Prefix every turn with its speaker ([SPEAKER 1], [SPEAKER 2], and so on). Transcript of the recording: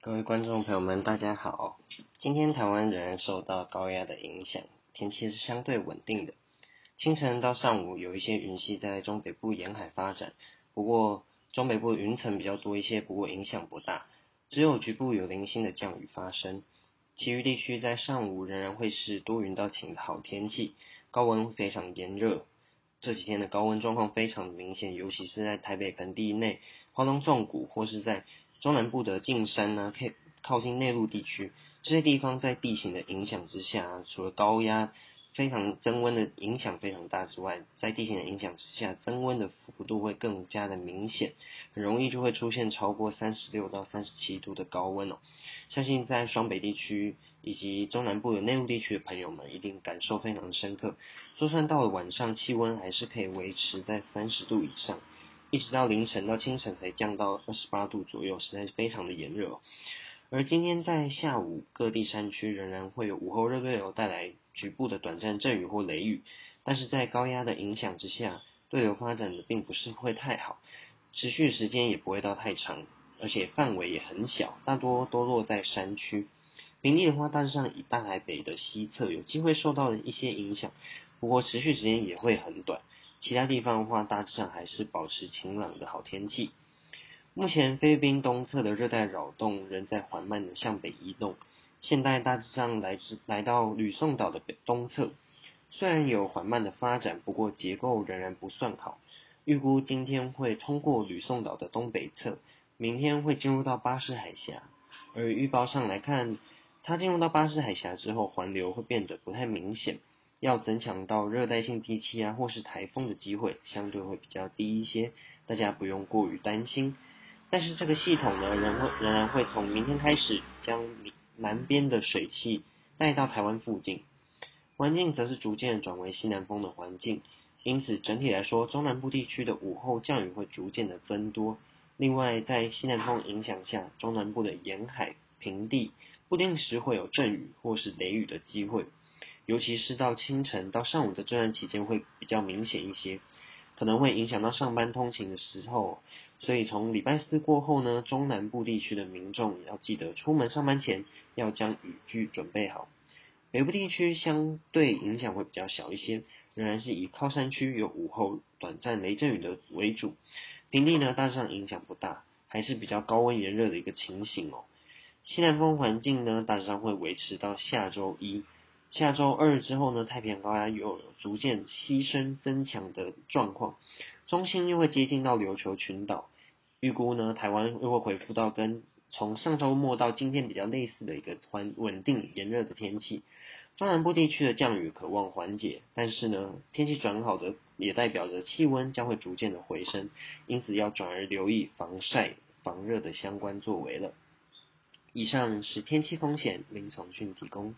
[SPEAKER 1] 各位观众朋友们，大家好。今天台湾仍然受到高压的影响，天气是相对稳定的。清晨到上午有一些云系在中北部沿海发展，不过中北部云层比较多一些，不过影响不大，只有局部有零星的降雨发生。其余地区在上午仍然会是多云到晴的好天气，高温非常炎热。这几天的高温状况非常明显，尤其是在台北盆地内、花东纵谷或是在中南部的近山呢，可以靠近内陆地区，这些地方在地形的影响之下，除了高压非常增温的影响非常大之外，在地形的影响之下，增温的幅度会更加的明显，很容易就会出现超过三十六到三十七度的高温哦。相信在双北地区以及中南部的内陆地区的朋友们，一定感受非常深刻。就算到了晚上，气温还是可以维持在三十度以上。一直到凌晨到清晨才降到二十八度左右，实在是非常的炎热。而今天在下午，各地山区仍然会有午后热对流带来局部的短暂阵雨或雷雨，但是在高压的影响之下，对流发展的并不是会太好，持续时间也不会到太长，而且范围也很小，大多都落在山区。平地的话，大致上以大台北的西侧有机会受到一些影响，不过持续时间也会很短。其他地方的话，大致上还是保持晴朗的好天气。目前菲律宾东侧的热带扰动仍在缓慢的向北移动，现在大致上来自来到吕宋岛的北东侧，虽然有缓慢的发展，不过结构仍然不算好。预估今天会通过吕宋岛的东北侧，明天会进入到巴士海峡。而预报上来看，它进入到巴士海峡之后，环流会变得不太明显。要增强到热带性低气压或是台风的机会，相对会比较低一些，大家不用过于担心。但是这个系统呢，仍会仍然会从明天开始将南边的水汽带到台湾附近，环境则是逐渐转为西南风的环境。因此整体来说，中南部地区的午后降雨会逐渐的增多。另外，在西南风影响下，中南部的沿海平地不定时会有阵雨或是雷雨的机会。尤其是到清晨到上午的这段期间会比较明显一些，可能会影响到上班通勤的时候，所以从礼拜四过后呢，中南部地区的民众也要记得出门上班前要将雨具准备好。北部地区相对影响会比较小一些，仍然是以靠山区有午后短暂雷阵雨的为主，平地呢大致上影响不大，还是比较高温炎热的一个情形哦。西南风环境呢大致上会维持到下周一。下周二之后呢，太平洋高压有逐渐西伸增强的状况，中心又会接近到琉球群岛，预估呢，台湾又会恢复到跟从上周末到今天比较类似的一个环稳定炎热的天气。中南部地区的降雨可望缓解，但是呢，天气转好的也代表着气温将会逐渐的回升，因此要转而留意防晒防热的相关作为了。以上是天气风险林从骏提供。